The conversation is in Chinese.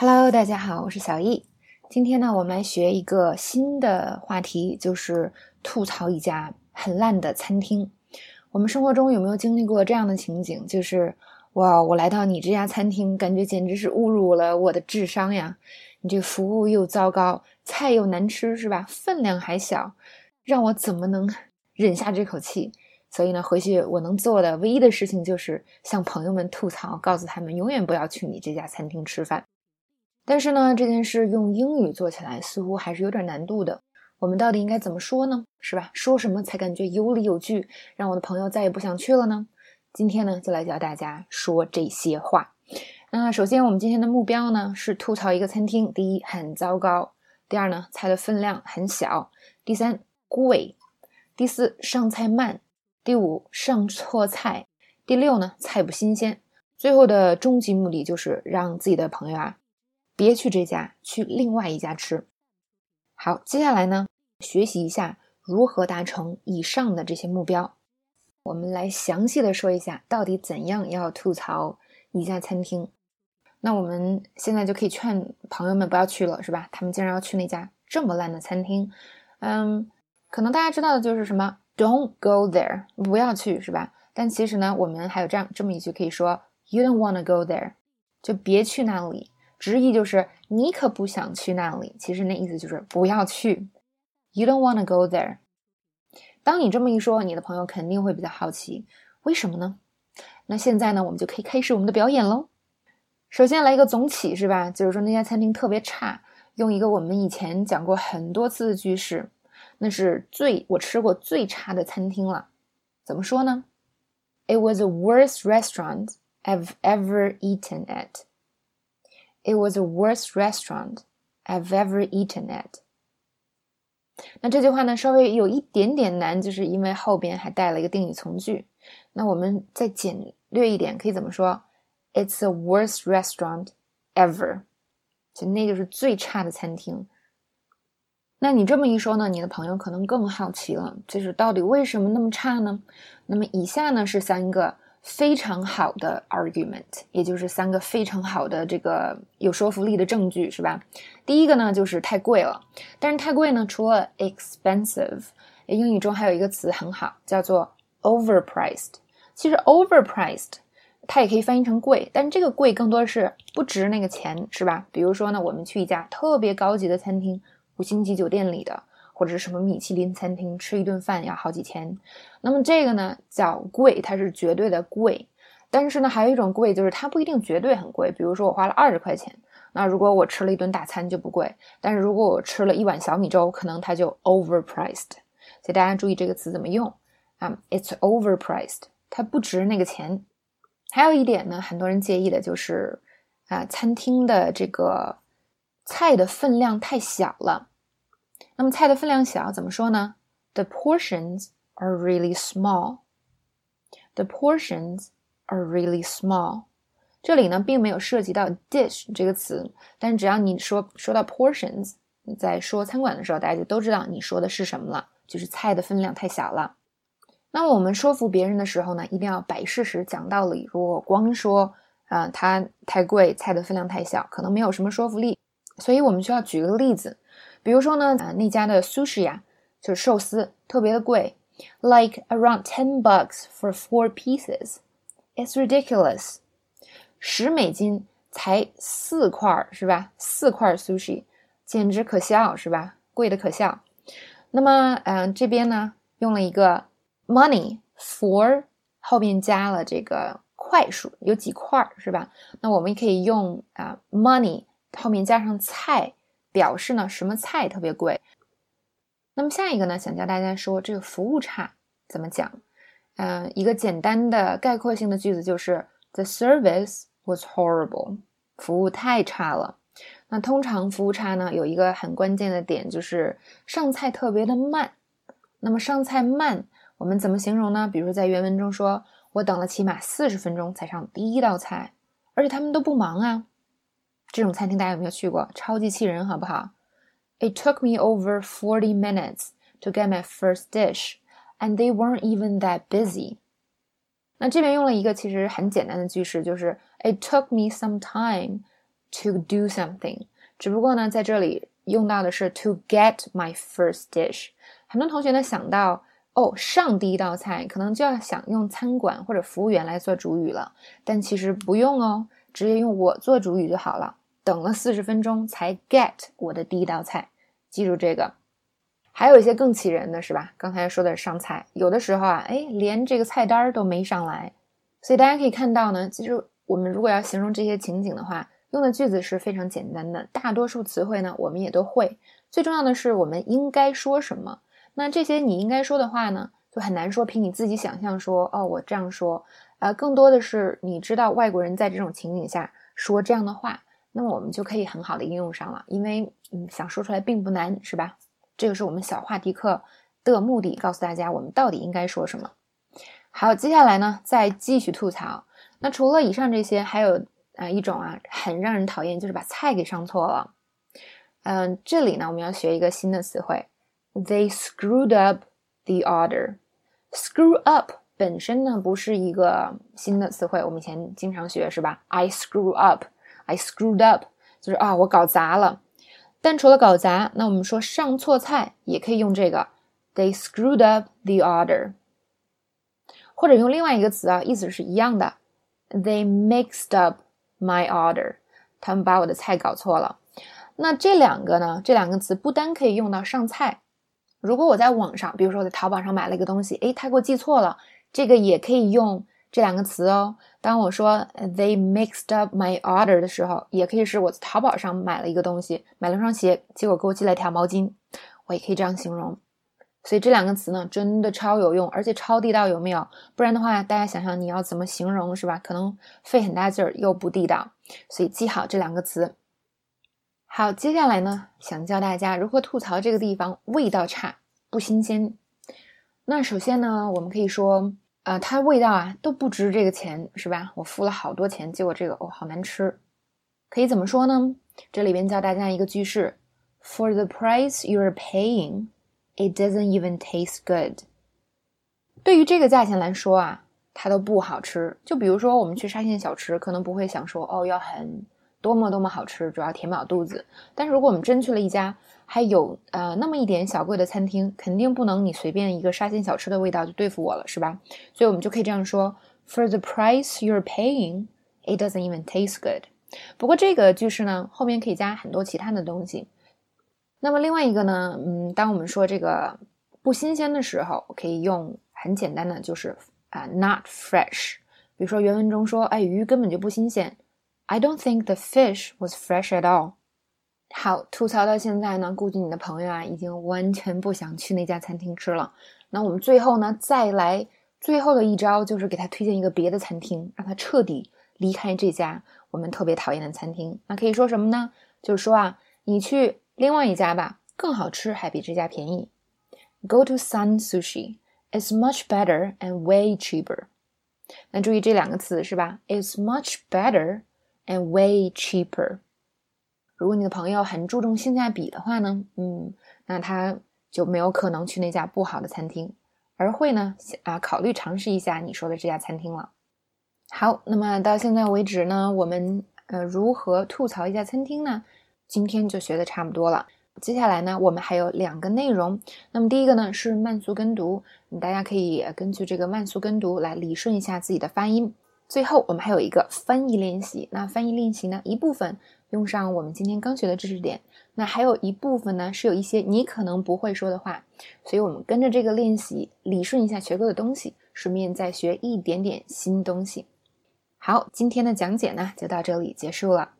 Hello，大家好，我是小易。今天呢，我们来学一个新的话题，就是吐槽一家很烂的餐厅。我们生活中有没有经历过这样的情景？就是哇，我来到你这家餐厅，感觉简直是侮辱了我的智商呀！你这服务又糟糕，菜又难吃，是吧？分量还小，让我怎么能 忍下这口气？所以呢，回去我能做的唯一的事情就是向朋友们吐槽，告诉他们永远不要去你这家餐厅吃饭。但是呢，这件事用英语做起来似乎还是有点难度的。我们到底应该怎么说呢？是吧？说什么才感觉有理有据，让我的朋友再也不想去了呢？今天呢，就来教大家说这些话。那首先，我们今天的目标呢是吐槽一个餐厅：第一，很糟糕；第二呢，菜的分量很小；第三，贵；第四，上菜慢；第五，上错菜；第六呢，菜不新鲜。最后的终极目的就是让自己的朋友啊。别去这家，去另外一家吃。好，接下来呢，学习一下如何达成以上的这些目标。我们来详细的说一下，到底怎样要吐槽一家餐厅。那我们现在就可以劝朋友们不要去了，是吧？他们竟然要去那家这么烂的餐厅。嗯，可能大家知道的就是什么，Don't go there，不要去，是吧？但其实呢，我们还有这样这么一句可以说，You don't wanna go there，就别去那里。直译就是你可不想去那里，其实那意思就是不要去。You don't wanna go there。当你这么一说，你的朋友肯定会比较好奇，为什么呢？那现在呢，我们就可以开始我们的表演喽。首先来一个总起，是吧？就是说那家餐厅特别差，用一个我们以前讲过很多次的句式，那是最我吃过最差的餐厅了。怎么说呢？It was the worst restaurant I've ever eaten at. It was the worst restaurant I've ever eaten at。那这句话呢，稍微有一点点难，就是因为后边还带了一个定语从句。那我们再简略一点，可以怎么说？It's the worst restaurant ever。就那就是最差的餐厅。那你这么一说呢，你的朋友可能更好奇了，就是到底为什么那么差呢？那么以下呢是三个。非常好的 argument，也就是三个非常好的这个有说服力的证据，是吧？第一个呢，就是太贵了。但是太贵呢，除了 expensive，英语中还有一个词很好，叫做 overpriced。其实 overpriced 它也可以翻译成贵，但是这个贵更多是不值那个钱，是吧？比如说呢，我们去一家特别高级的餐厅，五星级酒店里的。或者是什么米其林餐厅吃一顿饭要好几千，那么这个呢叫贵，它是绝对的贵。但是呢，还有一种贵，就是它不一定绝对很贵。比如说我花了二十块钱，那如果我吃了一顿大餐就不贵。但是如果我吃了一碗小米粥，可能它就 overpriced。所以大家注意这个词怎么用啊？It's overpriced，它不值那个钱。还有一点呢，很多人介意的就是啊，餐厅的这个菜的分量太小了。那么菜的分量小，怎么说呢？The portions are really small. The portions are really small. 这里呢，并没有涉及到 dish 这个词，但只要你说说到 portions，你在说餐馆的时候，大家就都知道你说的是什么了，就是菜的分量太小了。那么我们说服别人的时候呢，一定要摆事实、讲道理。如果光说啊，它太贵，菜的分量太小，可能没有什么说服力。所以我们需要举个例子。比如说呢，啊，那家的 sushi 呀，就是寿司，特别的贵，like around ten bucks for four pieces. It's ridiculous. 十美金才四块，是吧？四块 sushi，简直可笑，是吧？贵的可笑。那么，嗯，这边呢，用了一个 money for 后面加了这个块数，有几块，是吧？那我们可以用啊 money 后面加上菜。表示呢，什么菜特别贵？那么下一个呢，想教大家说这个服务差怎么讲？嗯，一个简单的概括性的句子就是 The service was horrible，服务太差了。那通常服务差呢，有一个很关键的点就是上菜特别的慢。那么上菜慢，我们怎么形容呢？比如在原文中说，我等了起码四十分钟才上第一道菜，而且他们都不忙啊。这种餐厅大家有没有去过？超级气人，好不好？It took me over forty minutes to get my first dish, and they weren't even that busy. 那这边用了一个其实很简单的句式，就是 It took me some time to do something，只不过呢，在这里用到的是 to get my first dish。很多同学呢想到哦，上第一道菜可能就要想用餐馆或者服务员来做主语了，但其实不用哦，直接用我做主语就好了。等了四十分钟才 get 我的第一道菜，记住这个。还有一些更气人的是吧？刚才说的上菜，有的时候啊，哎，连这个菜单都没上来。所以大家可以看到呢，其实我们如果要形容这些情景的话，用的句子是非常简单的，大多数词汇呢我们也都会。最重要的是我们应该说什么。那这些你应该说的话呢，就很难说凭你自己想象说哦，我这样说。呃，更多的是你知道外国人在这种情景下说这样的话，那么我们就可以很好的应用上了，因为嗯，想说出来并不难，是吧？这个是我们小话题课的目的，告诉大家我们到底应该说什么。好，接下来呢，再继续吐槽。那除了以上这些，还有啊一种啊很让人讨厌，就是把菜给上错了。嗯，这里呢我们要学一个新的词汇，They screwed up the order。Screw up 本身呢不是一个新的词汇，我们以前经常学是吧？I screw up I screwed up，就是啊我搞砸了。但除了搞砸，那我们说上错菜也可以用这个，They screwed up the order，或者用另外一个词啊，意思是一样的，They mixed up my order，他们把我的菜搞错了。那这两个呢，这两个词不单可以用到上菜，如果我在网上，比如说我在淘宝上买了一个东西，诶，他给我寄错了，这个也可以用。这两个词哦，当我说 they mixed up my order 的时候，也可以是我在淘宝上买了一个东西，买了双鞋，结果给我寄了条毛巾，我也可以这样形容。所以这两个词呢，真的超有用，而且超地道，有没有？不然的话，大家想想你要怎么形容是吧？可能费很大劲儿又不地道，所以记好这两个词。好，接下来呢，想教大家如何吐槽这个地方味道差、不新鲜。那首先呢，我们可以说。啊，它味道啊都不值这个钱，是吧？我付了好多钱，结果这个哦好难吃，可以怎么说呢？这里边教大家一个句式：For the price you're paying, it doesn't even taste good。对于这个价钱来说啊，它都不好吃。就比如说我们去沙县小吃，可能不会想说哦要很多么多么好吃，主要填饱肚子。但是如果我们真去了一家，还有呃那么一点小贵的餐厅，肯定不能你随便一个沙县小吃的味道就对付我了，是吧？所以我们就可以这样说：For the price you're paying, it doesn't even taste good。不过这个句式呢，后面可以加很多其他的东西。那么另外一个呢，嗯，当我们说这个不新鲜的时候，可以用很简单的，就是啊，not fresh。比如说原文中说，哎，鱼根本就不新鲜。I don't think the fish was fresh at all。好，吐槽到现在呢，估计你的朋友啊已经完全不想去那家餐厅吃了。那我们最后呢，再来最后的一招，就是给他推荐一个别的餐厅，让他彻底离开这家我们特别讨厌的餐厅。那可以说什么呢？就是说啊，你去另外一家吧，更好吃，还比这家便宜。Go to Sun Sushi. It's much better and way cheaper. 那注意这两个词是吧？It's much better and way cheaper. 如果你的朋友很注重性价比的话呢，嗯，那他就没有可能去那家不好的餐厅，而会呢啊考虑尝试一下你说的这家餐厅了。好，那么到现在为止呢，我们呃如何吐槽一家餐厅呢？今天就学的差不多了。接下来呢，我们还有两个内容。那么第一个呢是慢速跟读，大家可以根据这个慢速跟读来理顺一下自己的发音。最后我们还有一个翻译练习。那翻译练习呢一部分。用上我们今天刚学的知识点，那还有一部分呢是有一些你可能不会说的话，所以我们跟着这个练习理顺一下学过的东西，顺便再学一点点新东西。好，今天的讲解呢就到这里结束了。